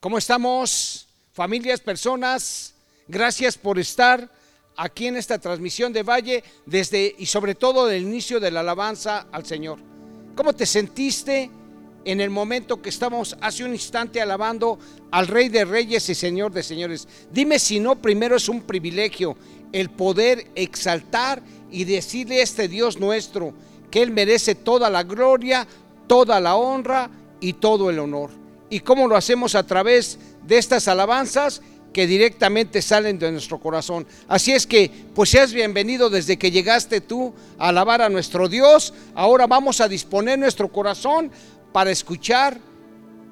¿Cómo estamos? Familias, personas, gracias por estar aquí en esta transmisión de Valle desde y sobre todo del inicio de la alabanza al Señor. ¿Cómo te sentiste en el momento que estamos hace un instante alabando al Rey de Reyes y Señor de Señores? Dime si no, primero es un privilegio el poder exaltar y decirle a este Dios nuestro que Él merece toda la gloria, toda la honra y todo el honor. ¿Y cómo lo hacemos a través de estas alabanzas? que directamente salen de nuestro corazón. Así es que, pues seas bienvenido desde que llegaste tú a alabar a nuestro Dios. Ahora vamos a disponer nuestro corazón para escuchar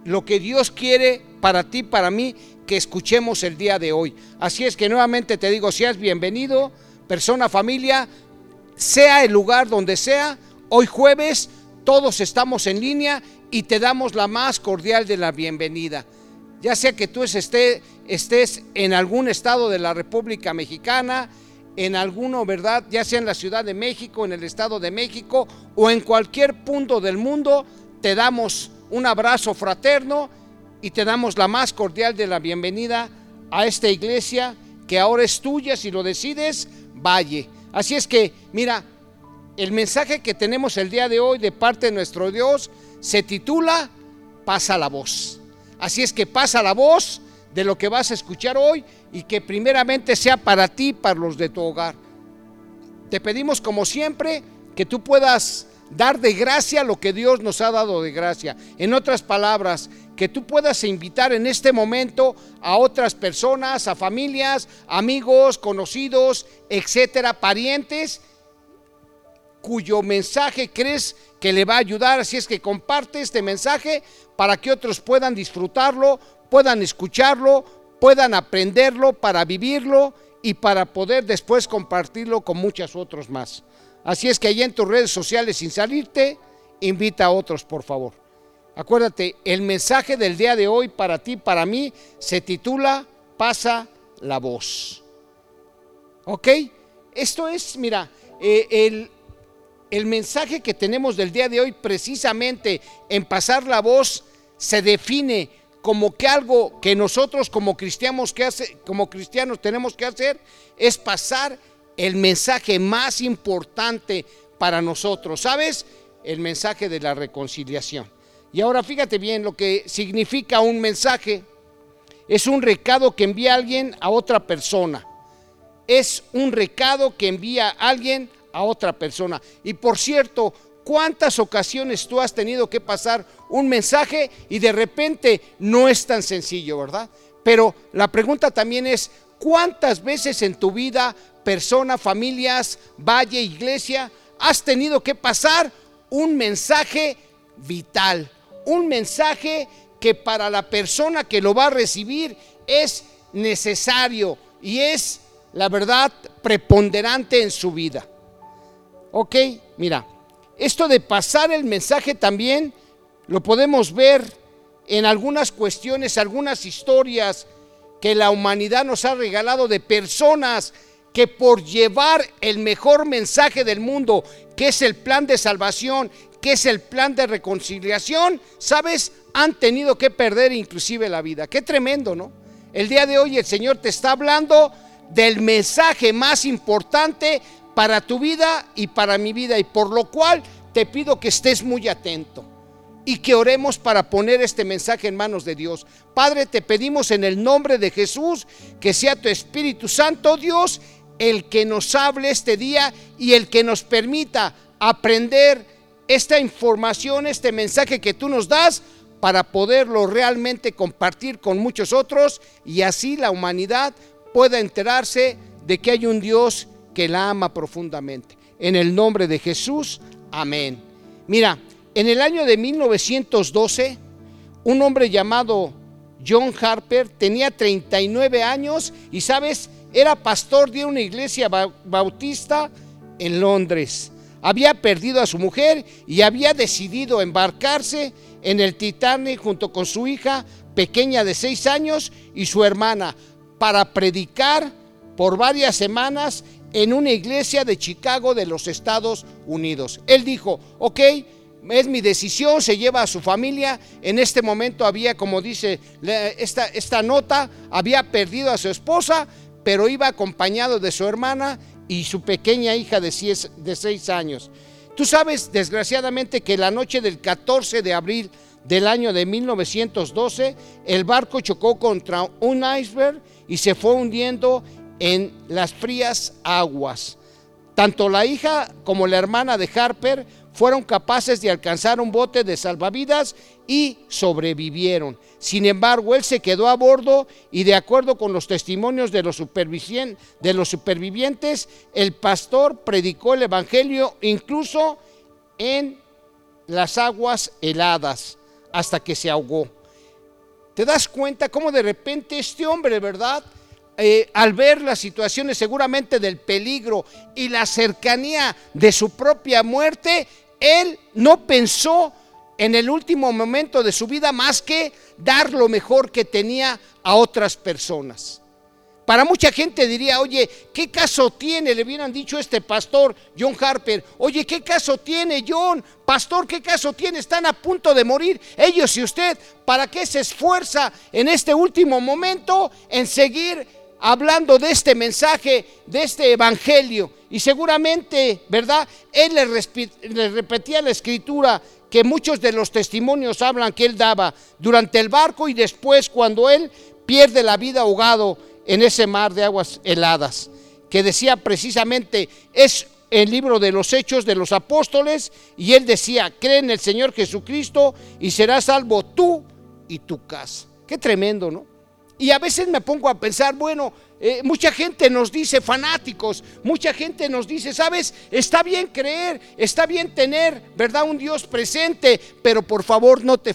lo que Dios quiere para ti, para mí, que escuchemos el día de hoy. Así es que nuevamente te digo, seas bienvenido, persona, familia, sea el lugar donde sea. Hoy jueves todos estamos en línea y te damos la más cordial de la bienvenida. Ya sea que tú estés, estés en algún estado de la República Mexicana, en alguno, ¿verdad? Ya sea en la Ciudad de México, en el Estado de México o en cualquier punto del mundo, te damos un abrazo fraterno y te damos la más cordial de la bienvenida a esta iglesia que ahora es tuya, si lo decides, valle. Así es que, mira, el mensaje que tenemos el día de hoy de parte de nuestro Dios se titula Pasa la voz. Así es que pasa la voz de lo que vas a escuchar hoy y que primeramente sea para ti, para los de tu hogar. Te pedimos como siempre que tú puedas dar de gracia lo que Dios nos ha dado de gracia. En otras palabras, que tú puedas invitar en este momento a otras personas, a familias, amigos, conocidos, etcétera, parientes, cuyo mensaje crees que le va a ayudar. Así es que comparte este mensaje para que otros puedan disfrutarlo, puedan escucharlo, puedan aprenderlo para vivirlo y para poder después compartirlo con muchos otros más. Así es que ahí en tus redes sociales sin salirte, invita a otros, por favor. Acuérdate, el mensaje del día de hoy para ti, para mí, se titula Pasa la voz. ¿Ok? Esto es, mira, eh, el, el mensaje que tenemos del día de hoy precisamente en pasar la voz se define como que algo que nosotros como cristianos, que hace, como cristianos tenemos que hacer es pasar el mensaje más importante para nosotros, ¿sabes? El mensaje de la reconciliación. Y ahora fíjate bien lo que significa un mensaje. Es un recado que envía alguien a otra persona. Es un recado que envía alguien a otra persona. Y por cierto, ¿cuántas ocasiones tú has tenido que pasar un mensaje y de repente no es tan sencillo, verdad? Pero la pregunta también es, ¿cuántas veces en tu vida, persona, familias, valle, iglesia, has tenido que pasar un mensaje vital? Un mensaje que para la persona que lo va a recibir es necesario y es, la verdad, preponderante en su vida. Ok, mira, esto de pasar el mensaje también lo podemos ver en algunas cuestiones, algunas historias que la humanidad nos ha regalado de personas que por llevar el mejor mensaje del mundo, que es el plan de salvación, que es el plan de reconciliación, ¿sabes? Han tenido que perder inclusive la vida. Qué tremendo, ¿no? El día de hoy el Señor te está hablando del mensaje más importante para tu vida y para mi vida. Y por lo cual te pido que estés muy atento y que oremos para poner este mensaje en manos de Dios. Padre, te pedimos en el nombre de Jesús que sea tu Espíritu Santo, Dios, el que nos hable este día y el que nos permita aprender esta información, este mensaje que tú nos das para poderlo realmente compartir con muchos otros y así la humanidad pueda enterarse de que hay un Dios que la ama profundamente. En el nombre de Jesús, amén. Mira, en el año de 1912, un hombre llamado John Harper tenía 39 años y, sabes, era pastor de una iglesia bautista en Londres. Había perdido a su mujer y había decidido embarcarse en el Titanic junto con su hija pequeña de seis años y su hermana para predicar por varias semanas en una iglesia de Chicago de los Estados Unidos. Él dijo, ok, es mi decisión, se lleva a su familia. En este momento había, como dice esta, esta nota, había perdido a su esposa, pero iba acompañado de su hermana y su pequeña hija de seis, de seis años. Tú sabes, desgraciadamente, que la noche del 14 de abril del año de 1912, el barco chocó contra un iceberg y se fue hundiendo en las frías aguas. Tanto la hija como la hermana de Harper fueron capaces de alcanzar un bote de salvavidas y sobrevivieron. Sin embargo, él se quedó a bordo y de acuerdo con los testimonios de los, supervivientes, el pastor predicó el Evangelio incluso en las aguas heladas hasta que se ahogó. ¿Te das cuenta cómo de repente este hombre, verdad? Eh, al ver las situaciones seguramente del peligro y la cercanía de su propia muerte, él no pensó en el último momento de su vida más que dar lo mejor que tenía a otras personas. Para mucha gente diría, oye, ¿qué caso tiene? Le hubieran dicho este pastor, John Harper, oye, ¿qué caso tiene John? Pastor, ¿qué caso tiene? Están a punto de morir ellos y usted. ¿Para qué se esfuerza en este último momento en seguir hablando de este mensaje, de este evangelio. Y seguramente, ¿verdad? Él le, repetía la escritura que muchos de los testimonios hablan que él daba durante el barco y después cuando él pierde la vida ahogado en ese mar de aguas heladas, que decía precisamente, es el libro de los hechos de los apóstoles, y él decía, cree en el Señor Jesucristo y serás salvo tú y tu casa. Qué tremendo, ¿no? Y a veces me pongo a pensar, bueno, eh, mucha gente nos dice fanáticos, mucha gente nos dice, sabes, está bien creer, está bien tener, ¿verdad? Un Dios presente, pero por favor no te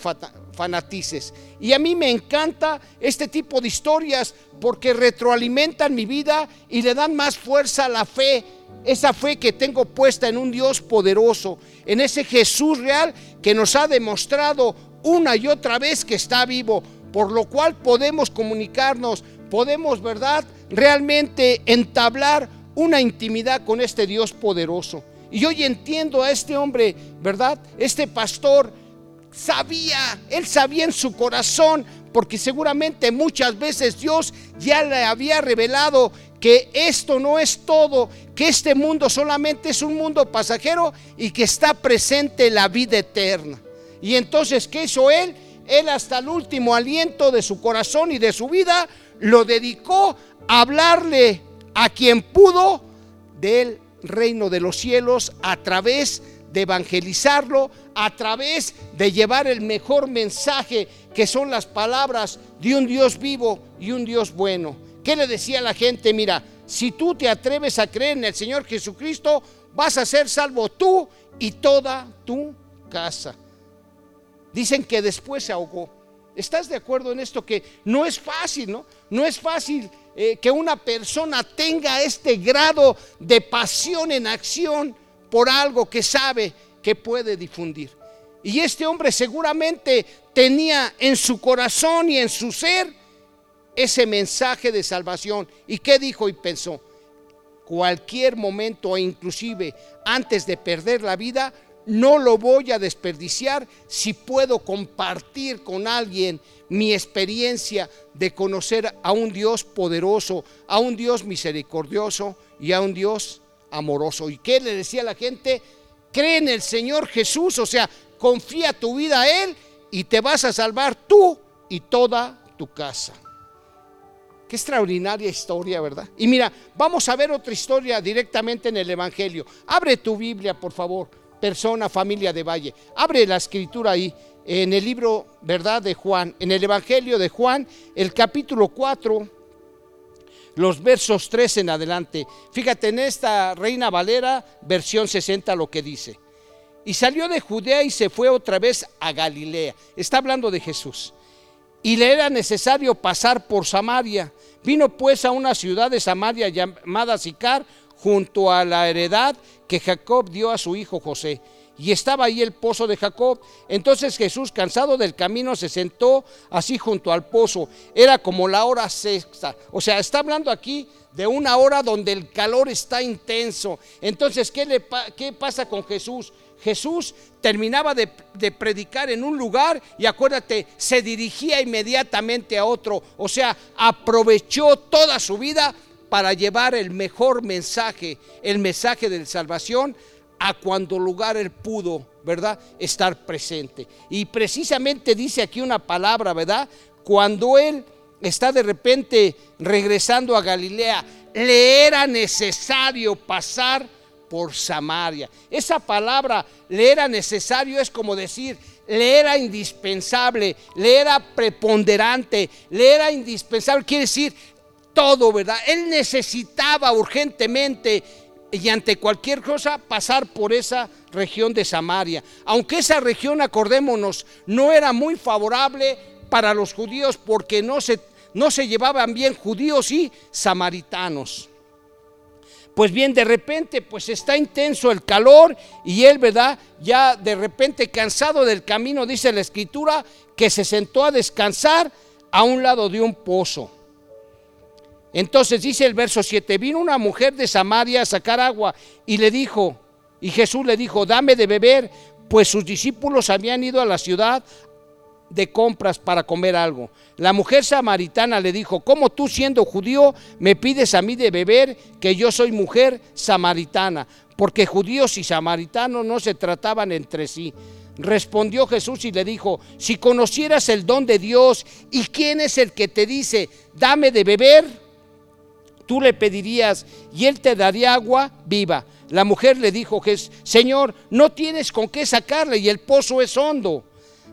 fanatices. Y a mí me encanta este tipo de historias porque retroalimentan mi vida y le dan más fuerza a la fe, esa fe que tengo puesta en un Dios poderoso, en ese Jesús real que nos ha demostrado una y otra vez que está vivo por lo cual podemos comunicarnos, podemos, ¿verdad?, realmente entablar una intimidad con este Dios poderoso. Y hoy entiendo a este hombre, ¿verdad? Este pastor sabía, él sabía en su corazón, porque seguramente muchas veces Dios ya le había revelado que esto no es todo, que este mundo solamente es un mundo pasajero y que está presente la vida eterna. Y entonces, ¿qué hizo él? Él hasta el último aliento de su corazón y de su vida lo dedicó a hablarle a quien pudo del reino de los cielos a través de evangelizarlo, a través de llevar el mejor mensaje que son las palabras de un Dios vivo y un Dios bueno. ¿Qué le decía a la gente? Mira, si tú te atreves a creer en el Señor Jesucristo, vas a ser salvo tú y toda tu casa. Dicen que después se ahogó. ¿Estás de acuerdo en esto? Que no es fácil, ¿no? No es fácil eh, que una persona tenga este grado de pasión en acción por algo que sabe que puede difundir. Y este hombre seguramente tenía en su corazón y en su ser ese mensaje de salvación. ¿Y qué dijo y pensó? Cualquier momento, e inclusive antes de perder la vida, no lo voy a desperdiciar si puedo compartir con alguien mi experiencia de conocer a un Dios poderoso, a un Dios misericordioso y a un Dios amoroso. ¿Y qué le decía a la gente? Cree en el Señor Jesús, o sea, confía tu vida a Él y te vas a salvar tú y toda tu casa. Qué extraordinaria historia, ¿verdad? Y mira, vamos a ver otra historia directamente en el Evangelio. Abre tu Biblia, por favor persona, familia de Valle. Abre la escritura ahí, en el libro, ¿verdad?, de Juan, en el Evangelio de Juan, el capítulo 4, los versos 3 en adelante. Fíjate en esta Reina Valera, versión 60, lo que dice. Y salió de Judea y se fue otra vez a Galilea. Está hablando de Jesús. Y le era necesario pasar por Samaria. Vino pues a una ciudad de Samaria llamada Sicar, junto a la heredad que Jacob dio a su hijo José. Y estaba ahí el pozo de Jacob. Entonces Jesús, cansado del camino, se sentó así junto al pozo. Era como la hora sexta. O sea, está hablando aquí de una hora donde el calor está intenso. Entonces, ¿qué, le qué pasa con Jesús? Jesús terminaba de, de, predicar en un lugar y acuérdate, se dirigía inmediatamente a otro. O sea, aprovechó toda su vida para llevar el mejor mensaje, el mensaje de salvación, a cuando lugar él pudo, ¿verdad? Estar presente. Y precisamente dice aquí una palabra, ¿verdad? Cuando él está de repente regresando a Galilea, le era necesario pasar por Samaria. Esa palabra le era necesario es como decir, le era indispensable, le era preponderante, le era indispensable, quiere decir todo, ¿verdad? Él necesitaba urgentemente y ante cualquier cosa pasar por esa región de Samaria. Aunque esa región, acordémonos, no era muy favorable para los judíos porque no se, no se llevaban bien judíos y samaritanos. Pues bien, de repente, pues está intenso el calor y él, ¿verdad? Ya de repente cansado del camino, dice la escritura, que se sentó a descansar a un lado de un pozo. Entonces dice el verso 7, vino una mujer de Samaria a sacar agua y le dijo, y Jesús le dijo, dame de beber, pues sus discípulos habían ido a la ciudad de compras para comer algo. La mujer samaritana le dijo, ¿cómo tú siendo judío me pides a mí de beber que yo soy mujer samaritana? Porque judíos y samaritanos no se trataban entre sí. Respondió Jesús y le dijo, si conocieras el don de Dios y quién es el que te dice, dame de beber, tú le pedirías y él te daría agua viva. La mujer le dijo, Señor, no tienes con qué sacarle y el pozo es hondo.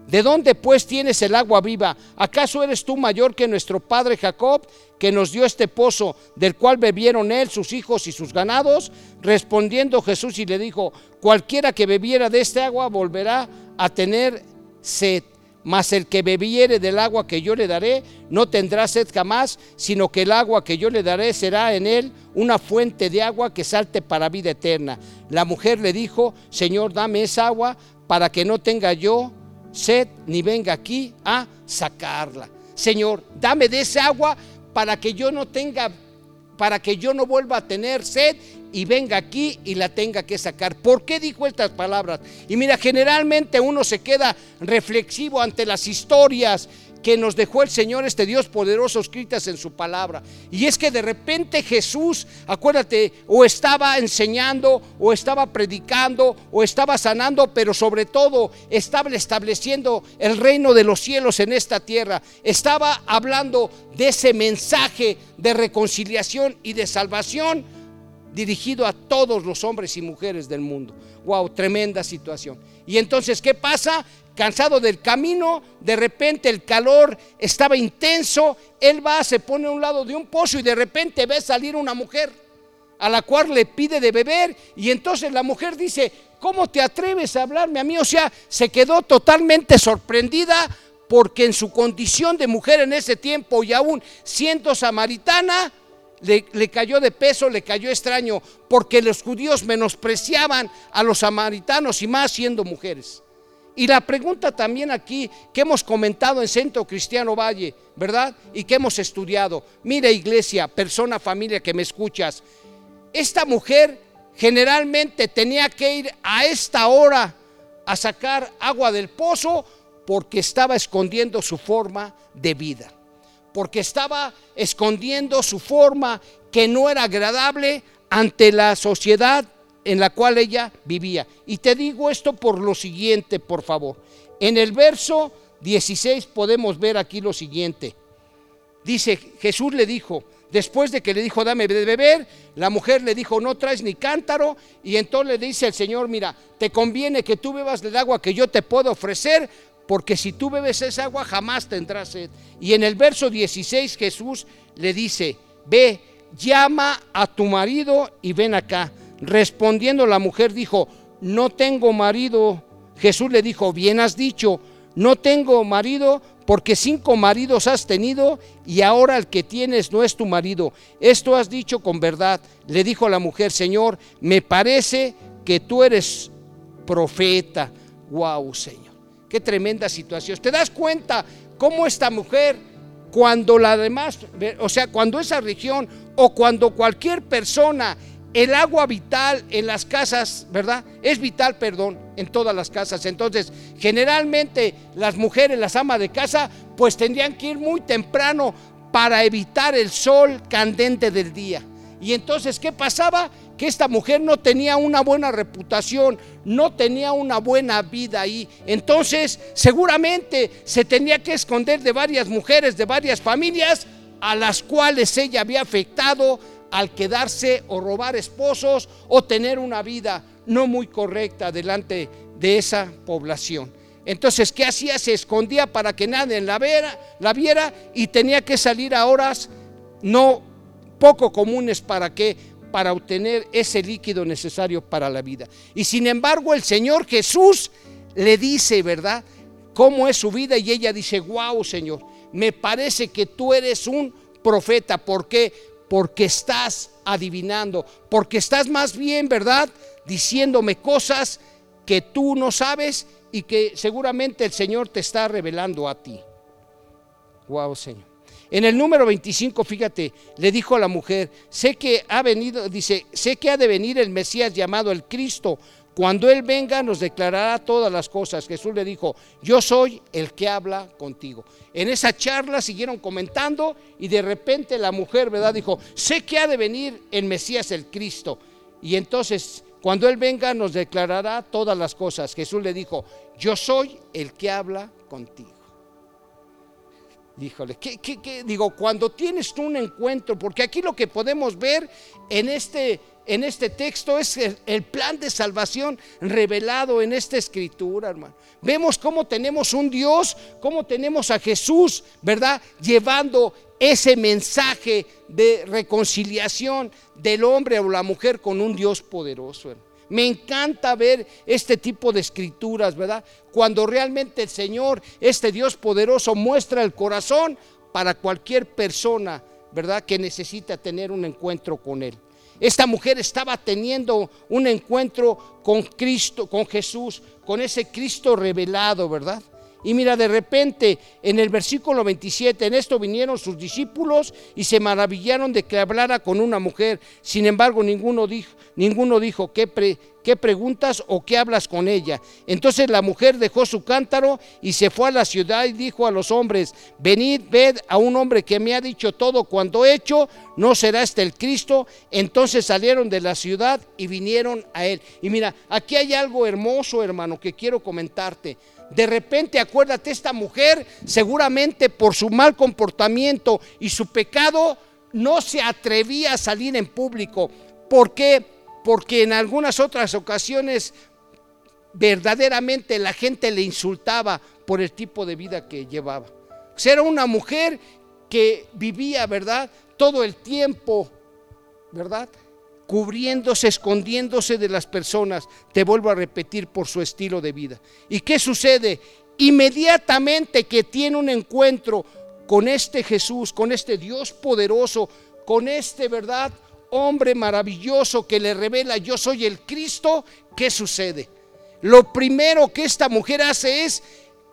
¿De dónde pues tienes el agua viva? ¿Acaso eres tú mayor que nuestro padre Jacob, que nos dio este pozo, del cual bebieron él, sus hijos y sus ganados? Respondiendo Jesús y le dijo, cualquiera que bebiera de este agua volverá a tener sed. Mas el que bebiere del agua que yo le daré no tendrá sed jamás, sino que el agua que yo le daré será en él una fuente de agua que salte para vida eterna. La mujer le dijo, Señor, dame esa agua para que no tenga yo sed ni venga aquí a sacarla. Señor, dame de esa agua para que yo no tenga, para que yo no vuelva a tener sed y venga aquí y la tenga que sacar. ¿Por qué dijo estas palabras? Y mira, generalmente uno se queda reflexivo ante las historias que nos dejó el Señor, este Dios poderoso, escritas en su palabra. Y es que de repente Jesús, acuérdate, o estaba enseñando, o estaba predicando, o estaba sanando, pero sobre todo estaba estableciendo el reino de los cielos en esta tierra. Estaba hablando de ese mensaje de reconciliación y de salvación dirigido a todos los hombres y mujeres del mundo. Wow, tremenda situación. Y entonces, ¿qué pasa? cansado del camino, de repente el calor estaba intenso, él va, se pone a un lado de un pozo y de repente ve salir una mujer a la cual le pide de beber y entonces la mujer dice, ¿cómo te atreves a hablarme a mí? O sea, se quedó totalmente sorprendida porque en su condición de mujer en ese tiempo y aún siendo samaritana, le, cayó de peso, le cayó extraño, porque los judíos menospreciaban a los samaritanos y más siendo mujeres. Y la pregunta también aquí que hemos comentado en Centro Cristiano Valle, ¿verdad? Y que hemos estudiado. Mira iglesia, persona, familia que me escuchas. Esta mujer generalmente tenía que ir a esta hora a sacar agua del pozo porque estaba escondiendo su forma de vida. Porque estaba escondiendo su forma que no era agradable ante la sociedad en la cual ella vivía. Y te digo esto por lo siguiente, por favor. En el verso 16 podemos ver aquí lo siguiente. Dice, Jesús le dijo, después de que le dijo, dame de beber, la mujer le dijo, no traes ni cántaro, y entonces le dice el Señor, mira, te conviene que tú bebas del agua que yo te puedo ofrecer, porque si tú bebes esa agua jamás tendrás sed. Y en el verso 16 Jesús le dice, ve, llama a tu marido y ven acá. Respondiendo la mujer dijo, no tengo marido. Jesús le dijo, bien has dicho, no tengo marido porque cinco maridos has tenido y ahora el que tienes no es tu marido. Esto has dicho con verdad. Le dijo la mujer, Señor, me parece que tú eres profeta. Wow, Señor. Qué tremenda situación. ¿Te das cuenta cómo esta mujer, cuando la demás, o sea, cuando esa región o cuando cualquier persona el agua vital en las casas, ¿verdad? Es vital, perdón, en todas las casas. Entonces, generalmente las mujeres, las amas de casa, pues tendrían que ir muy temprano para evitar el sol candente del día. Y entonces, ¿qué pasaba? Que esta mujer no tenía una buena reputación, no tenía una buena vida ahí. Entonces, seguramente se tenía que esconder de varias mujeres, de varias familias, a las cuales ella había afectado al quedarse o robar esposos o tener una vida no muy correcta delante de esa población. Entonces, ¿qué hacía? Se escondía para que nadie la viera, la viera y tenía que salir a horas no poco comunes para que para obtener ese líquido necesario para la vida. Y sin embargo, el Señor Jesús le dice, ¿verdad? ¿Cómo es su vida? Y ella dice, wow, Señor, me parece que tú eres un profeta. ¿Por qué? Porque estás adivinando, porque estás más bien, ¿verdad? Diciéndome cosas que tú no sabes y que seguramente el Señor te está revelando a ti. Wow, Señor. En el número 25, fíjate, le dijo a la mujer, sé que ha venido, dice, sé que ha de venir el Mesías llamado el Cristo. Cuando Él venga nos declarará todas las cosas. Jesús le dijo, yo soy el que habla contigo. En esa charla siguieron comentando y de repente la mujer, ¿verdad? Dijo, sé que ha de venir el Mesías el Cristo. Y entonces, cuando Él venga nos declarará todas las cosas. Jesús le dijo, yo soy el que habla contigo. Híjole, ¿qué, qué, digo, cuando tienes un encuentro, porque aquí lo que podemos ver en este, en este texto es el, el, plan de salvación revelado en esta escritura, hermano. Vemos cómo tenemos un Dios, cómo tenemos a Jesús, ¿verdad? Llevando ese mensaje de reconciliación del hombre o la mujer con un Dios poderoso, hermano. Me encanta ver este tipo de escrituras, ¿verdad? Cuando realmente el Señor, este Dios poderoso, muestra el corazón para cualquier persona, ¿verdad? Que necesita tener un encuentro con Él. Esta mujer estaba teniendo un encuentro con Cristo, con Jesús, con ese Cristo revelado, ¿verdad? Y mira, de repente en el versículo 27, en esto vinieron sus discípulos y se maravillaron de que hablara con una mujer. Sin embargo, ninguno dijo, ninguno dijo ¿qué, ¿qué preguntas o qué hablas con ella? Entonces la mujer dejó su cántaro y se fue a la ciudad y dijo a los hombres, venid, ved a un hombre que me ha dicho todo cuando he hecho, no será este el Cristo. Entonces salieron de la ciudad y vinieron a él. Y mira, aquí hay algo hermoso, hermano, que quiero comentarte. De repente, acuérdate, esta mujer seguramente por su mal comportamiento y su pecado no se atrevía a salir en público. ¿Por qué? Porque en algunas otras ocasiones verdaderamente la gente le insultaba por el tipo de vida que llevaba. Era una mujer que vivía, ¿verdad? Todo el tiempo, ¿verdad? Cubriéndose, escondiéndose de las personas, te vuelvo a repetir, por su estilo de vida. ¿Y qué sucede? Inmediatamente que tiene un encuentro con este Jesús, con este Dios poderoso, con este, ¿verdad? Hombre maravilloso que le revela, yo soy el Cristo, ¿qué sucede? Lo primero que esta mujer hace es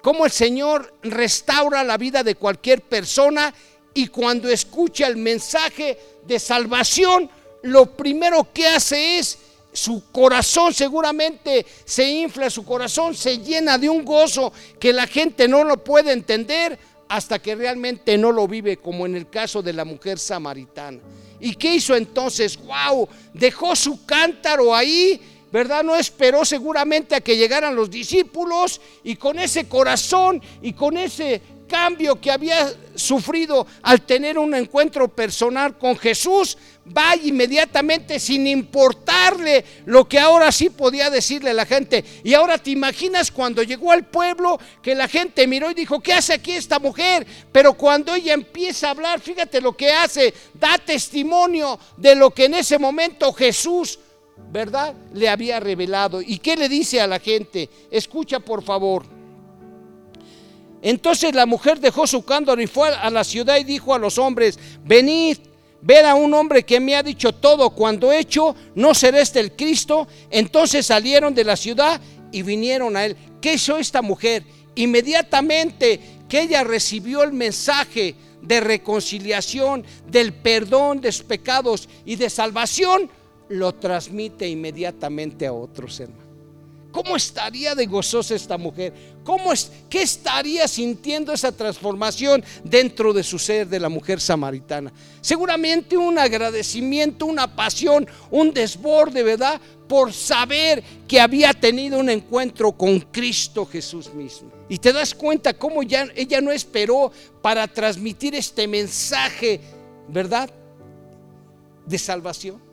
cómo el Señor restaura la vida de cualquier persona y cuando escucha el mensaje de salvación, lo primero que hace es su corazón seguramente se infla, su corazón se llena de un gozo que la gente no lo puede entender hasta que realmente no lo vive, como en el caso de la mujer samaritana. ¿Y qué hizo entonces? ¡Wow! Dejó su cántaro ahí, ¿verdad? No esperó seguramente a que llegaran los discípulos y con ese corazón y con ese cambio que había sufrido al tener un encuentro personal con Jesús, va inmediatamente sin importarle lo que ahora sí podía decirle la gente. Y ahora te imaginas cuando llegó al pueblo que la gente miró y dijo, ¿qué hace aquí esta mujer? Pero cuando ella empieza a hablar, fíjate lo que hace, da testimonio de lo que en ese momento Jesús, ¿verdad? Le había revelado. ¿Y qué le dice a la gente? Escucha por favor. Entonces la mujer dejó su cántaro y fue a la ciudad y dijo a los hombres, venid, ver a un hombre que me ha dicho todo, cuando hecho, no será este el Cristo. Entonces salieron de la ciudad y vinieron a él. ¿Qué hizo esta mujer? Inmediatamente que ella recibió el mensaje de reconciliación, del perdón de pecados y de salvación, lo transmite inmediatamente a otros, hermano. ¿Cómo estaría de gozosa esta mujer? ¿Cómo es, ¿Qué estaría sintiendo esa transformación dentro de su ser de la mujer samaritana? Seguramente un agradecimiento, una pasión, un desborde, ¿verdad? Por saber que había tenido un encuentro con Cristo Jesús mismo. Y te das cuenta cómo ya, ella no esperó para transmitir este mensaje, ¿verdad? De salvación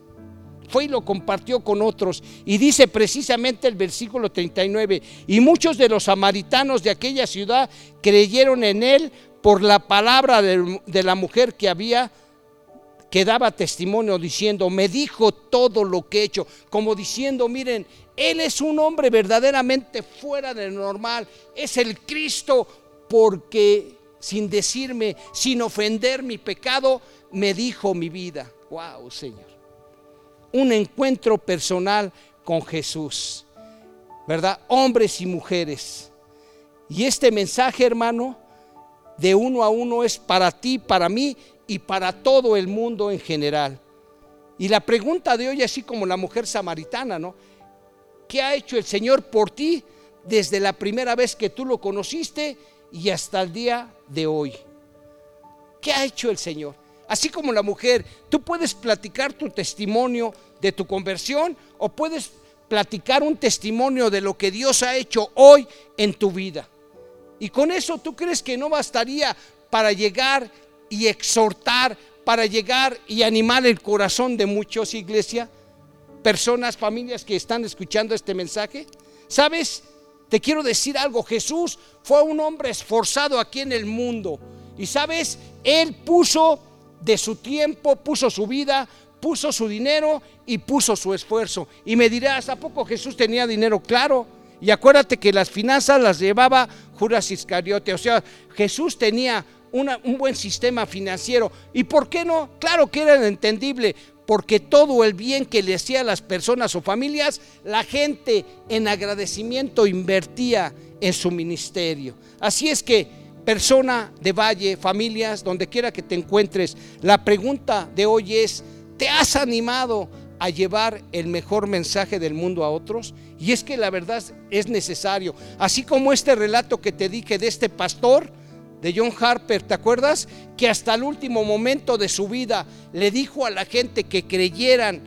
fue y lo compartió con otros. Y dice precisamente el versículo 39, y muchos de los samaritanos de aquella ciudad creyeron en él por la palabra de, la mujer que había que daba testimonio diciendo, me dijo todo lo que he hecho, como diciendo, miren, él es un hombre verdaderamente fuera de normal, es el Cristo porque sin decirme, sin ofender mi pecado, me dijo mi vida. Wow, Señor un encuentro personal con Jesús, ¿verdad? Hombres y mujeres. Y este mensaje, hermano, de uno a uno es para ti, para mí y para todo el mundo en general. Y la pregunta de hoy, así como la mujer samaritana, ¿no? ¿Qué ha hecho el Señor por ti desde la primera vez que tú lo conociste y hasta el día de hoy? ¿Qué ha hecho el Señor? Así como la mujer, tú puedes platicar tu testimonio de tu conversión o puedes platicar un testimonio de lo que Dios ha hecho hoy en tu vida. Y con eso tú crees que no bastaría para llegar y exhortar, para llegar y animar el corazón de muchos, iglesia, personas, familias que están escuchando este mensaje. ¿Sabes? Te quiero decir algo, Jesús fue un hombre esforzado aquí en el mundo. Y sabes, Él puso de su tiempo, puso su vida, puso su dinero y puso su esfuerzo. Y me dirás, ¿a poco Jesús tenía dinero? Claro. Y acuérdate que las finanzas las llevaba Judas Iscariote. O sea, Jesús tenía un buen sistema financiero. ¿Y por qué no? Claro que era entendible. Porque todo el bien que le hacía a las personas o familias, la gente en agradecimiento invertía en su ministerio. Así es que persona de Valle, familias, donde quiera que te encuentres, la pregunta de hoy es, ¿te has animado a llevar el mejor mensaje del mundo a otros? Y es que la verdad es necesario. Así como este relato que te dije de este pastor, de John Harper, ¿te acuerdas? Que hasta el último momento de su vida le dijo a la gente que creyeran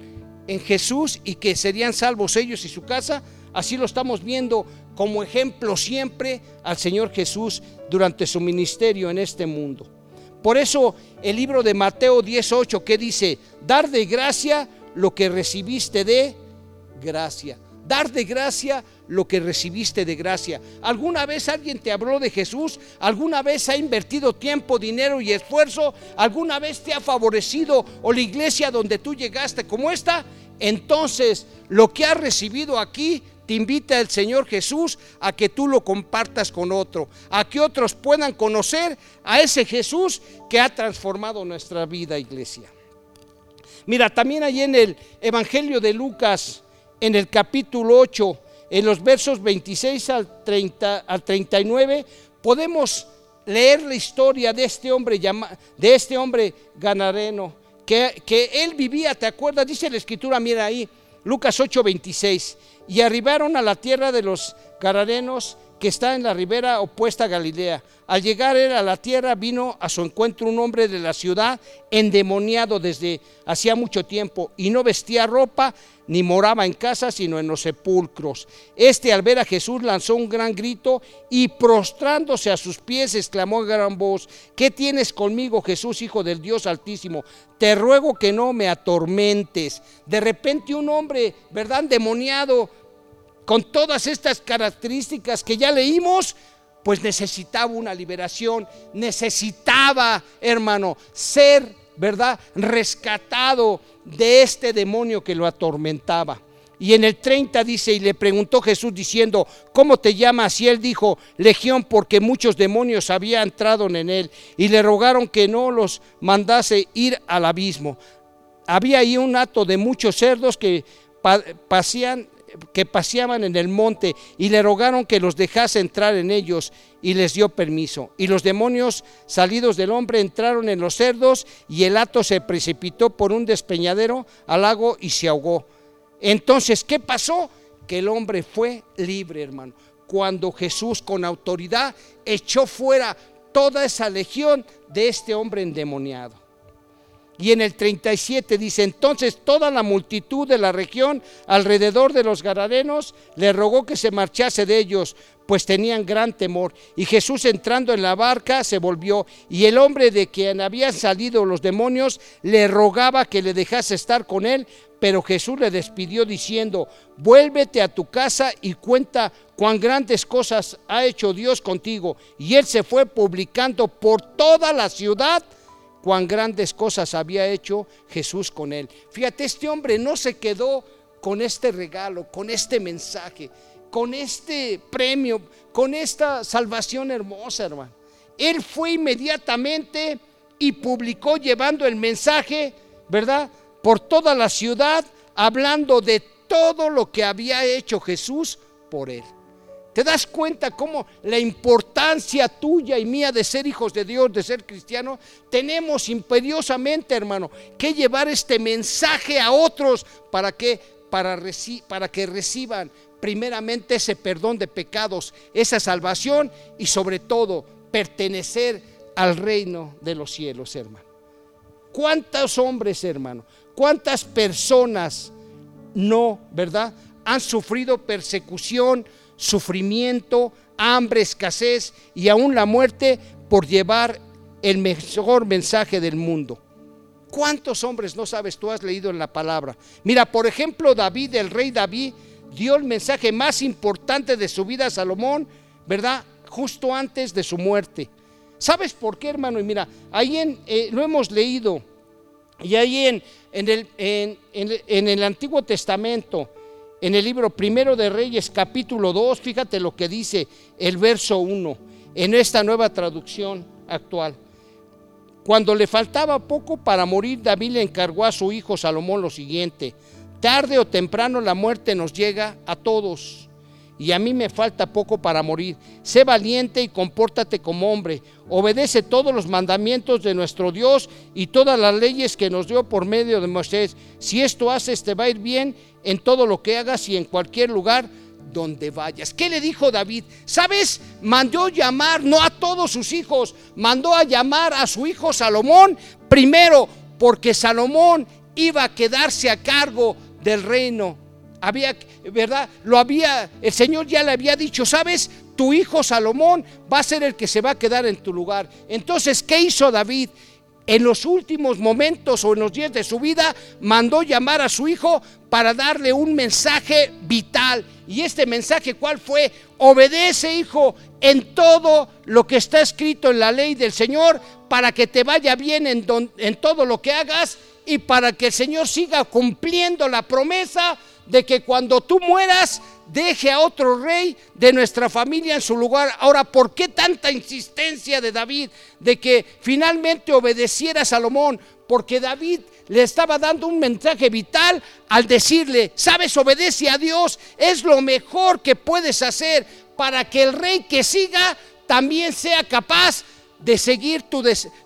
en Jesús y que serían salvos ellos y su casa. Así lo estamos viendo como ejemplo siempre al Señor Jesús durante su ministerio en este mundo. Por eso el libro de Mateo 18 que dice, dar de gracia lo que recibiste de gracia. Dar de gracia lo que recibiste de gracia. ¿Alguna vez alguien te habló de Jesús? ¿Alguna vez ha invertido tiempo, dinero y esfuerzo? ¿Alguna vez te ha favorecido o la iglesia donde tú llegaste como esta? Entonces, lo que has recibido aquí te invita el Señor Jesús a que tú lo compartas con otro, a que otros puedan conocer a ese Jesús que ha transformado nuestra vida, iglesia. Mira, también ahí en el Evangelio de Lucas, en el capítulo 8, en los versos 26 al, 30, al 39, podemos leer la historia de este hombre, de este hombre ganareno, que, que él vivía, ¿te acuerdas? Dice la escritura, mira ahí, Lucas 8, 26 y arribaron a la tierra de los Gararenos que está en la ribera opuesta a Galilea. Al llegar él a la tierra vino a su encuentro un hombre de la ciudad endemoniado desde hacía mucho tiempo y no vestía ropa ni moraba en casa sino en los sepulcros. Este al ver a Jesús lanzó un gran grito y prostrándose a sus pies exclamó a gran voz, ¿qué tienes conmigo Jesús, Hijo del Dios Altísimo? Te ruego que no me atormentes. De repente un hombre, ¿verdad? Endemoniado con todas estas características que ya leímos, pues necesitaba una liberación, necesitaba, hermano, ser, ¿verdad?, rescatado de este demonio que lo atormentaba. Y en el 30 dice, y le preguntó Jesús diciendo, ¿cómo te llamas? Y él dijo, Legión, porque muchos demonios habían entrado en él. Y le rogaron que no los mandase ir al abismo. Había ahí un hato de muchos cerdos que pasían que paseaban en el monte y le rogaron que los dejase entrar en ellos y les dio permiso. Y los demonios salidos del hombre entraron en los cerdos y el hato se precipitó por un despeñadero al lago y se ahogó. Entonces, ¿qué pasó? Que el hombre fue libre, hermano. Cuando Jesús con autoridad echó fuera toda esa legión de este hombre endemoniado. Y en el 37 dice, entonces toda la multitud de la región alrededor de los Garadenos le rogó que se marchase de ellos, pues tenían gran temor. Y Jesús entrando en la barca se volvió, y el hombre de quien habían salido los demonios le rogaba que le dejase estar con él, pero Jesús le despidió diciendo, vuélvete a tu casa y cuenta cuán grandes cosas ha hecho Dios contigo. Y él se fue publicando por toda la ciudad cuán grandes cosas había hecho Jesús con él. Fíjate, este hombre no se quedó con este regalo, con este mensaje, con este premio, con esta salvación hermosa, hermano. Él fue inmediatamente y publicó llevando el mensaje, ¿verdad? Por toda la ciudad, hablando de todo lo que había hecho Jesús por él. ¿Te das cuenta cómo la importancia tuya y mía de ser hijos de Dios, de ser cristiano? Tenemos imperiosamente, hermano, que llevar este mensaje a otros para que para, para que reciban primeramente ese perdón de pecados, esa salvación y sobre todo pertenecer al reino de los cielos, hermano. ¿Cuántos hombres, hermano? ¿Cuántas personas no, verdad? Han sufrido persecución, sufrimiento, hambre, escasez y aún la muerte por llevar el mejor mensaje del mundo. ¿Cuántos hombres no sabes tú has leído en la palabra? Mira, por ejemplo, David, el rey David, dio el mensaje más importante de su vida a Salomón, ¿verdad? Justo antes de su muerte. ¿Sabes por qué, hermano? Y mira, ahí en, eh, lo hemos leído, y ahí en, en, el, en el Antiguo Testamento, en el libro Primero de Reyes, capítulo 2, fíjate lo que dice el verso 1 en esta nueva traducción actual. Cuando le faltaba poco para morir, David le encargó a su hijo Salomón lo siguiente, tarde o temprano la muerte nos llega a todos y a mí me falta poco para morir. Sé valiente y compórtate como hombre. Obedece todos los mandamientos de nuestro Dios y todas las leyes que nos dio por medio de Moisés. Si esto haces, te va a ir bien en todo lo que hagas y en cualquier lugar donde vayas. ¿Qué le dijo David? ¿Sabes? Mandó llamar no a todos sus hijos, mandó a llamar a su hijo Salomón primero porque Salomón iba a quedarse a cargo del reino había, ¿verdad? Lo había, el Señor ya le había dicho, ¿sabes? Tu hijo Salomón va a ser el que se va a quedar en tu lugar. Entonces, ¿qué hizo David? En los últimos momentos o en los días de su vida, mandó llamar a su hijo para darle un mensaje vital. Y este mensaje, ¿cuál fue? Obedece, hijo, en todo lo que está escrito en la ley del Señor, para que te vaya bien en, en todo lo que hagas y para que el Señor siga cumpliendo la promesa de que cuando tú mueras deje a otro rey de nuestra familia en su lugar. Ahora, ¿por qué tanta insistencia de David de que finalmente obedeciera a Salomón? Porque David le estaba dando un mensaje vital al decirle, sabes, obedece a Dios, es lo mejor que puedes hacer para que el rey que siga también sea capaz de seguir tu,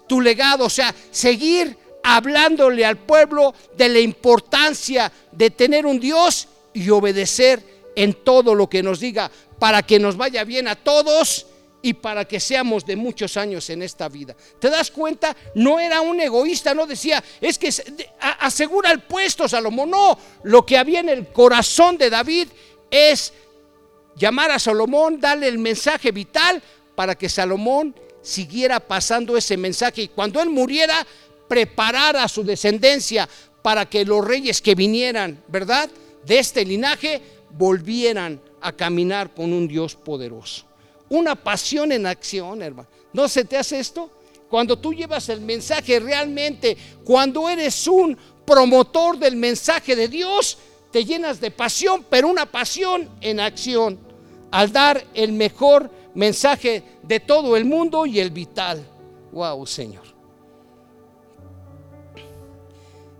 tu legado, o sea, seguir hablándole al pueblo de la importancia de tener un Dios y obedecer en todo lo que nos diga para que nos vaya bien a todos y para que seamos de muchos años en esta vida. ¿Te das cuenta? No era un egoísta, no decía, es que asegura el puesto Salomón. No, lo que había en el corazón de David es llamar a Salomón, darle el mensaje vital para que Salomón siguiera pasando ese mensaje y cuando él muriera preparar a su descendencia para que los reyes que vinieran, ¿verdad? De este linaje, volvieran a caminar con un Dios poderoso. Una pasión en acción, hermano. ¿No se te hace esto? Cuando tú llevas el mensaje realmente, cuando eres un promotor del mensaje de Dios, te llenas de pasión, pero una pasión en acción, al dar el mejor mensaje de todo el mundo y el vital. Wow, Señor.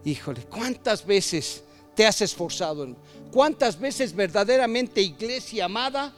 Híjole, ¿cuántas veces te has esforzado? ¿Cuántas veces verdaderamente, iglesia amada,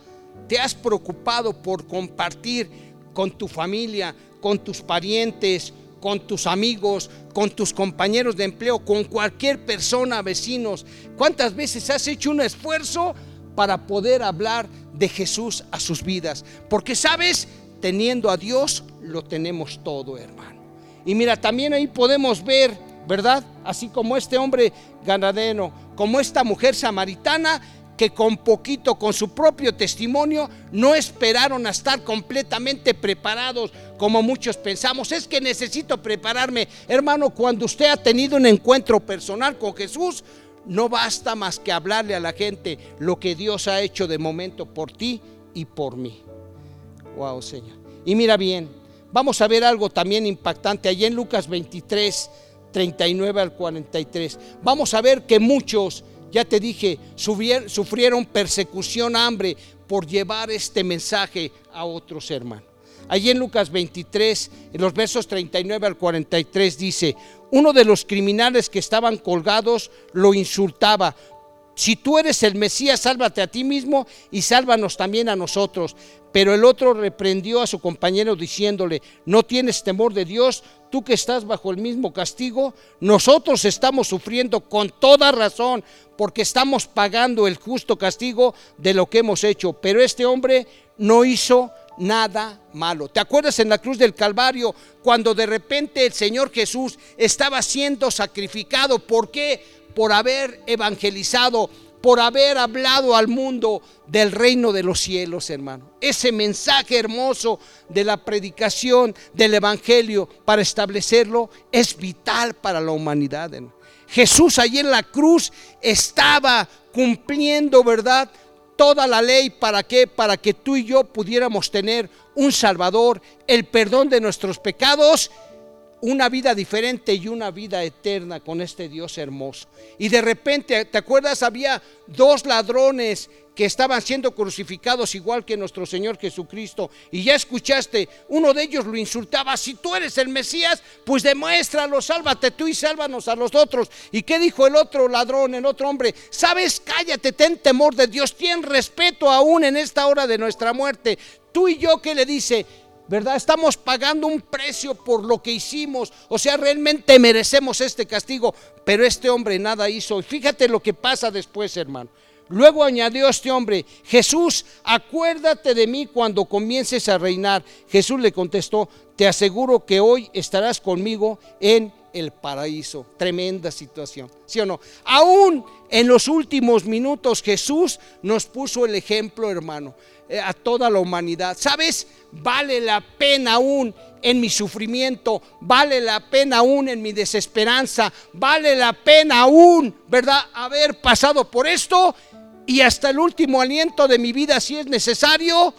te has preocupado por compartir con tu familia, con tus parientes, con tus amigos, con tus compañeros de empleo, con cualquier persona, vecinos? ¿Cuántas veces has hecho un esfuerzo para poder hablar de Jesús a sus vidas? Porque sabes, teniendo a Dios, lo tenemos todo, hermano. Y mira, también ahí podemos ver, ¿verdad? Así como este hombre ganadero, como esta mujer samaritana que con poquito, con su propio testimonio, no esperaron a estar completamente preparados como muchos pensamos. Es que necesito prepararme. Hermano, cuando usted ha tenido un encuentro personal con Jesús, no basta más que hablarle a la gente lo que Dios ha hecho de momento por ti y por mí. Wow, Señor. Y mira bien, vamos a ver algo también impactante allí en Lucas 23, 39 al 43. Vamos a ver que muchos, ya te dije, sufrieron persecución, hambre por llevar este mensaje a otros hermanos. Allí en Lucas 23, en los versos 39 al 43 dice, uno de los criminales que estaban colgados lo insultaba, si tú eres el Mesías, sálvate a ti mismo y sálvanos también a nosotros. Pero el otro reprendió a su compañero diciéndole, no tienes temor de Dios, tú que estás bajo el mismo castigo, nosotros estamos sufriendo con toda razón porque estamos pagando el justo castigo de lo que hemos hecho. Pero este hombre no hizo nada malo. ¿Te acuerdas en la cruz del Calvario cuando de repente el Señor Jesús estaba siendo sacrificado? ¿Por qué? por haber evangelizado, por haber hablado al mundo del reino de los cielos, hermano. Ese mensaje hermoso de la predicación del Evangelio para establecerlo es vital para la humanidad. Jesús allí en la cruz estaba cumpliendo, ¿verdad? Toda la ley, ¿para qué? Para que tú y yo pudiéramos tener un Salvador, el perdón de nuestros pecados una vida diferente y una vida eterna con este Dios hermoso. Y de repente, ¿te acuerdas? Había dos ladrones que estaban siendo crucificados igual que nuestro Señor Jesucristo. Y ya escuchaste, uno de ellos lo insultaba, si tú eres el Mesías, pues demuéstralo, sálvate tú y sálvanos a los otros. ¿Y qué dijo el otro ladrón, el otro hombre? Sabes, cállate, ten temor de Dios, ten respeto aún en esta hora de nuestra muerte. Tú y yo, ¿qué le dice? ¿Verdad? Estamos pagando un precio por lo que hicimos. O sea, realmente merecemos este castigo. Pero este hombre nada hizo. Y fíjate lo que pasa después, hermano. Luego añadió este hombre, Jesús, acuérdate de mí cuando comiences a reinar. Jesús le contestó, te aseguro que hoy estarás conmigo en el paraíso. Tremenda situación, ¿sí o no? Aún en los últimos minutos Jesús nos puso el ejemplo, hermano. Eh, a toda la humanidad. ¿Sabes? Vale la pena aún en mi sufrimiento, vale la pena aún en mi desesperanza, vale la pena aún, ¿verdad? Haber pasado por esto y hasta el último aliento de mi vida si es necesario.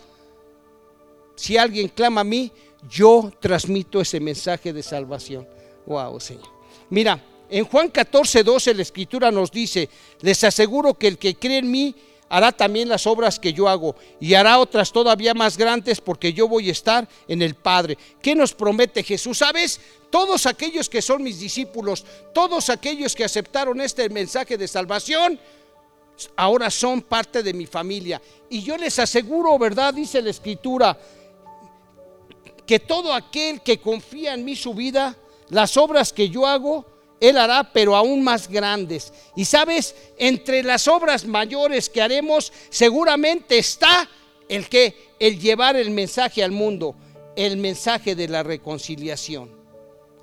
Si alguien clama a mí, yo transmito ese mensaje de salvación. Wow, Señor. Mira, en Juan 14, 12 la escritura nos dice, les aseguro que el que cree en mí, hará también las obras que yo hago y hará otras todavía más grandes porque yo voy a estar en el Padre. ¿Qué nos promete Jesús? ¿Sabes? Todos aquellos que son mis discípulos, todos aquellos que aceptaron este mensaje de salvación, ahora son parte de mi familia. Y yo les aseguro, ¿verdad? Dice la Escritura, que todo aquel que confía en mí su vida, las obras que yo hago, él hará, pero aún más grandes. Y sabes, entre las obras mayores que haremos, seguramente está el que, el llevar el mensaje al mundo, el mensaje de la reconciliación.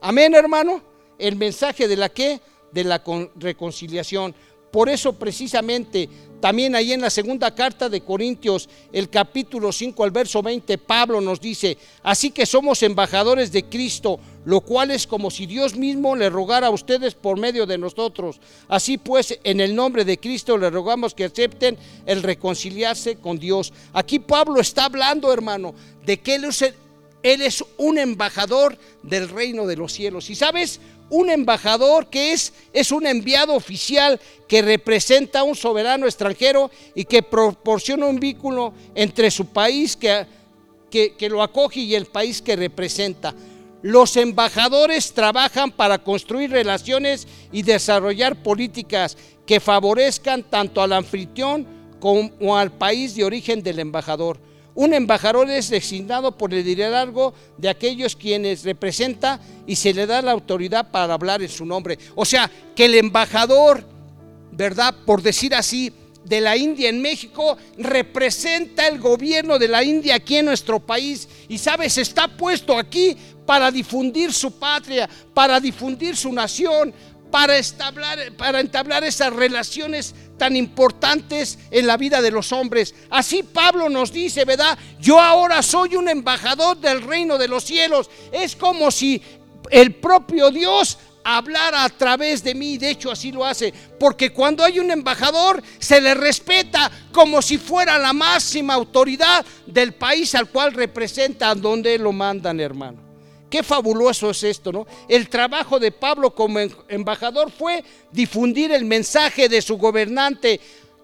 Amén, hermano. El mensaje de la que, de la reconciliación. Por eso precisamente también ahí en la segunda carta de Corintios, el capítulo 5 al verso 20, Pablo nos dice, así que somos embajadores de Cristo, lo cual es como si Dios mismo le rogara a ustedes por medio de nosotros. Así pues, en el nombre de Cristo le rogamos que acepten el reconciliarse con Dios. Aquí Pablo está hablando, hermano, de que Él es, un embajador del reino de los cielos. Y sabes, un embajador que es, es un enviado oficial que representa a un soberano extranjero y que proporciona un vínculo entre su país que, que lo acoge y el país que representa. Los embajadores trabajan para construir relaciones y desarrollar políticas que favorezcan tanto al anfitrión como al país de origen del embajador. Un embajador es designado por el liderazgo de aquellos quienes representa y se le da la autoridad para hablar en su nombre. O sea, que el embajador, ¿verdad? Por decir así, de la India en México representa el gobierno de la India aquí en nuestro país y sabes, está puesto aquí para difundir su patria, para difundir su nación, para, establar, para entablar esas relaciones tan importantes en la vida de los hombres. Así Pablo nos dice, ¿verdad? Yo ahora soy un embajador del reino de los cielos. Es como si el propio Dios hablara a través de mí, de hecho así lo hace, porque cuando hay un embajador se le respeta como si fuera la máxima autoridad del país al cual representa, donde lo mandan, hermano. Qué fabuloso es esto, ¿no? El trabajo de Pablo como em-, embajador fue difundir el mensaje de su gobernante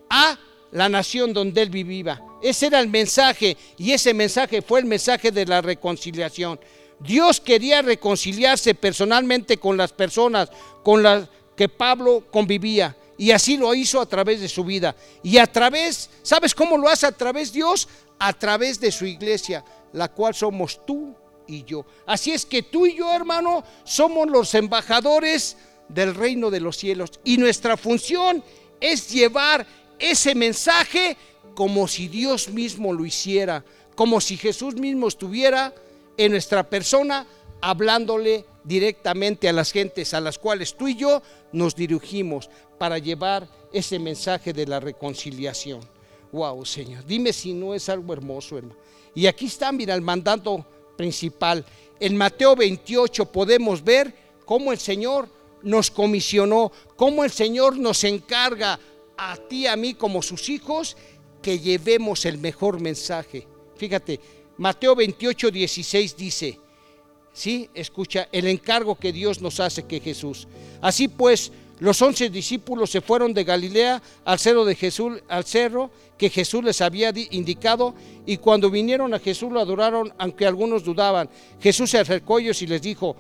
a la nación donde él vivía. Ese era el mensaje y ese mensaje fue el mensaje de la reconciliación. Dios quería reconciliarse personalmente con las personas con las que Pablo convivía. Y así lo hizo a través de su vida. Y a través, ¿sabes cómo lo hace a través de Dios? A través de su iglesia, la cual somos tú y yo. Así es que tú y yo, hermano, somos los embajadores del reino de los cielos. Y nuestra función es llevar ese mensaje como si Dios mismo lo hiciera, como si Jesús mismo estuviera en nuestra persona hablándole directamente a las gentes a las cuales tú y yo nos dirigimos para llevar ese mensaje de la reconciliación. Wow, Señor, dime si no es algo hermoso, hermano. Y aquí está, mira, el mandato principal. En Mateo 28 podemos ver cómo el Señor nos comisionó, cómo el Señor nos encarga a ti, a mí como sus hijos, que llevemos el mejor mensaje. Fíjate, Mateo 28, 16 dice, ¿sí? Escucha, el encargo que Dios nos hace que Jesús. Así pues, los once discípulos se fueron de Galilea al cerro de Jesús, al cerro que Jesús les había indicado, y cuando vinieron a Jesús lo adoraron, aunque algunos dudaban. Jesús se acercó a ellos y les dijo: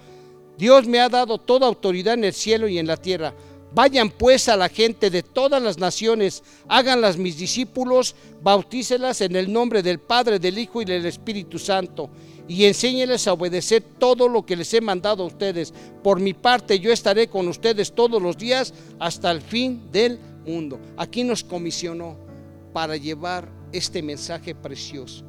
Dios me ha dado toda autoridad en el cielo y en la tierra. Vayan pues a la gente de todas las naciones, háganlas mis discípulos, bautícelas en el nombre del Padre, del Hijo y del Espíritu Santo, y enséñeles a obedecer todo lo que les he mandado a ustedes. Por mi parte, yo estaré con ustedes todos los días hasta el fin del mundo. Aquí nos comisionó para llevar este mensaje precioso,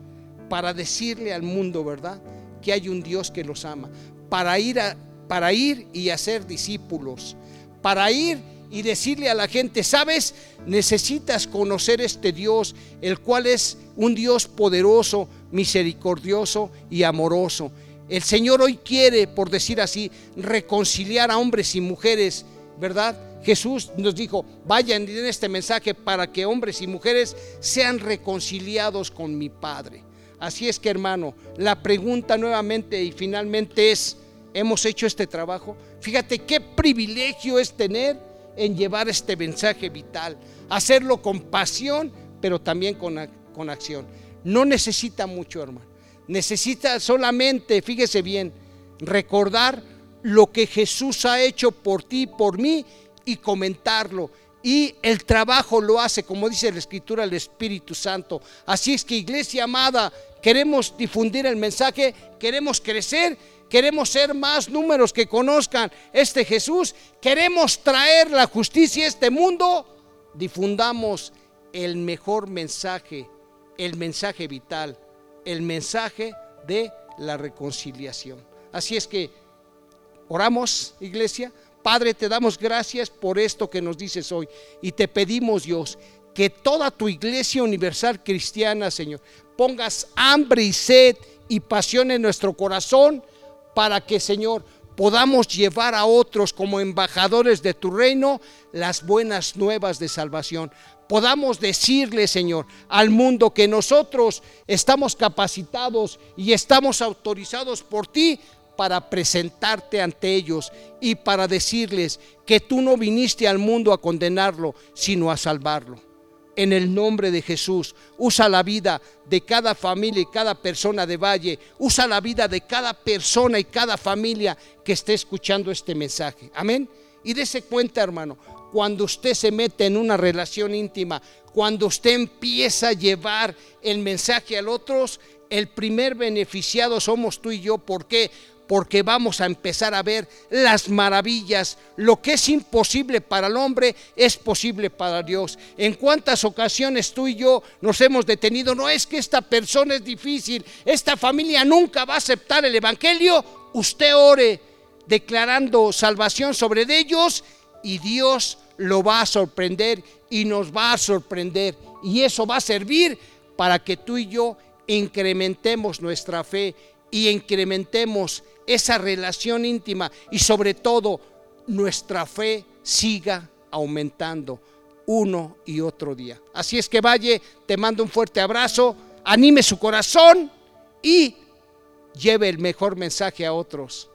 para decirle al mundo, ¿verdad? Que hay un Dios que los ama, para ir, a, para ir y hacer discípulos para ir y decirle a la gente, sabes, necesitas conocer este Dios, el cual es un Dios poderoso, misericordioso y amoroso. El Señor hoy quiere, por decir así, reconciliar a hombres y mujeres, ¿verdad? Jesús nos dijo, vayan en este mensaje para que hombres y mujeres sean reconciliados con mi Padre. Así es que hermano, la pregunta nuevamente y finalmente es, ¿hemos hecho este trabajo? Fíjate qué privilegio es tener en llevar este mensaje vital, hacerlo con pasión, pero también con, con acción. No necesita mucho, hermano. Necesita solamente, fíjese bien, recordar lo que Jesús ha hecho por ti, por mí, y comentarlo. Y el trabajo lo hace, como dice la Escritura, el Espíritu Santo. Así es que, iglesia amada, queremos difundir el mensaje, queremos crecer queremos ser más números que conozcan este Jesús, queremos traer la justicia a este mundo, difundamos el mejor mensaje, el mensaje vital, el mensaje de la reconciliación. Así es que oramos, iglesia. Padre, te damos gracias por esto que nos dices hoy y te pedimos, Dios, que toda tu iglesia universal cristiana, Señor, pongas hambre y sed y pasión en nuestro corazón para que, Señor, podamos llevar a otros como embajadores de tu reino las buenas nuevas de salvación. Podamos decirle, Señor, al mundo que nosotros estamos capacitados y estamos autorizados por ti para presentarte ante ellos y para decirles que tú no viniste al mundo a condenarlo, sino a salvarlo. En el nombre de Jesús. Usa la vida de cada familia y cada persona de Valle. Usa la vida de cada persona y cada familia que esté escuchando este mensaje. Amén. Y dése cuenta, hermano, cuando usted se mete en una relación íntima, cuando usted empieza a llevar el mensaje a otros, el primer beneficiado somos tú y yo. ¿Por qué? Porque vamos a empezar a ver las maravillas. Lo que es imposible para el hombre es posible para Dios. En cuántas ocasiones tú y yo nos hemos detenido. No es que esta persona es difícil, esta familia nunca va a aceptar el Evangelio. Usted ore declarando salvación sobre ellos y Dios lo va a sorprender y nos va a sorprender. Y eso va a servir para que tú y yo incrementemos nuestra fe y incrementemos esa relación íntima y sobre todo nuestra fe siga aumentando uno y otro día. Así es que Valle, te mando un fuerte abrazo, anime su corazón y lleve el mejor mensaje a otros.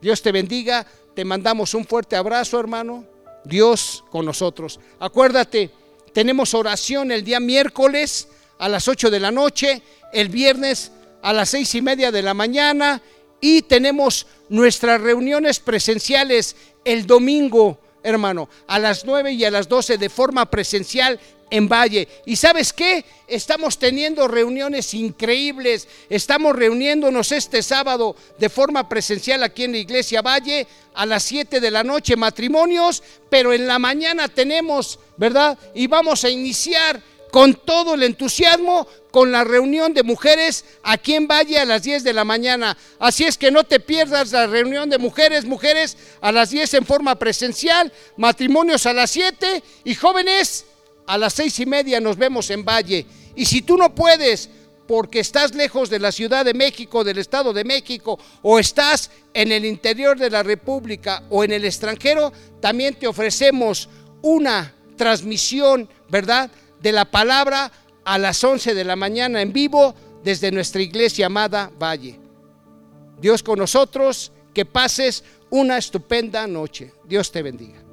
Dios te bendiga, te mandamos un fuerte abrazo hermano, Dios con nosotros. Acuérdate, tenemos oración el día miércoles a las 8 de la noche, el viernes a las seis y media de la mañana y tenemos nuestras reuniones presenciales el domingo, hermano, a las 9 y a las 12 de forma presencial en Valle. ¿Y sabes qué? Estamos teniendo reuniones increíbles. Estamos reuniéndonos este sábado de forma presencial aquí en la iglesia Valle a las 7 de la noche matrimonios, pero en la mañana tenemos, ¿verdad? Y vamos a iniciar con todo el entusiasmo con la reunión de mujeres aquí en Valle a las 10 de la mañana. Así es que no te pierdas la reunión de mujeres, mujeres a las 10 en forma presencial, matrimonios a las 7 y jóvenes a las seis y media nos vemos en Valle. Y si tú no puedes porque estás lejos de la Ciudad de México, del Estado de México, o estás en el interior de la República o en el extranjero, también te ofrecemos una transmisión, ¿verdad? De la palabra a las 11 de la mañana en vivo desde nuestra iglesia amada Valle. Dios con nosotros, que pases una estupenda noche. Dios te bendiga.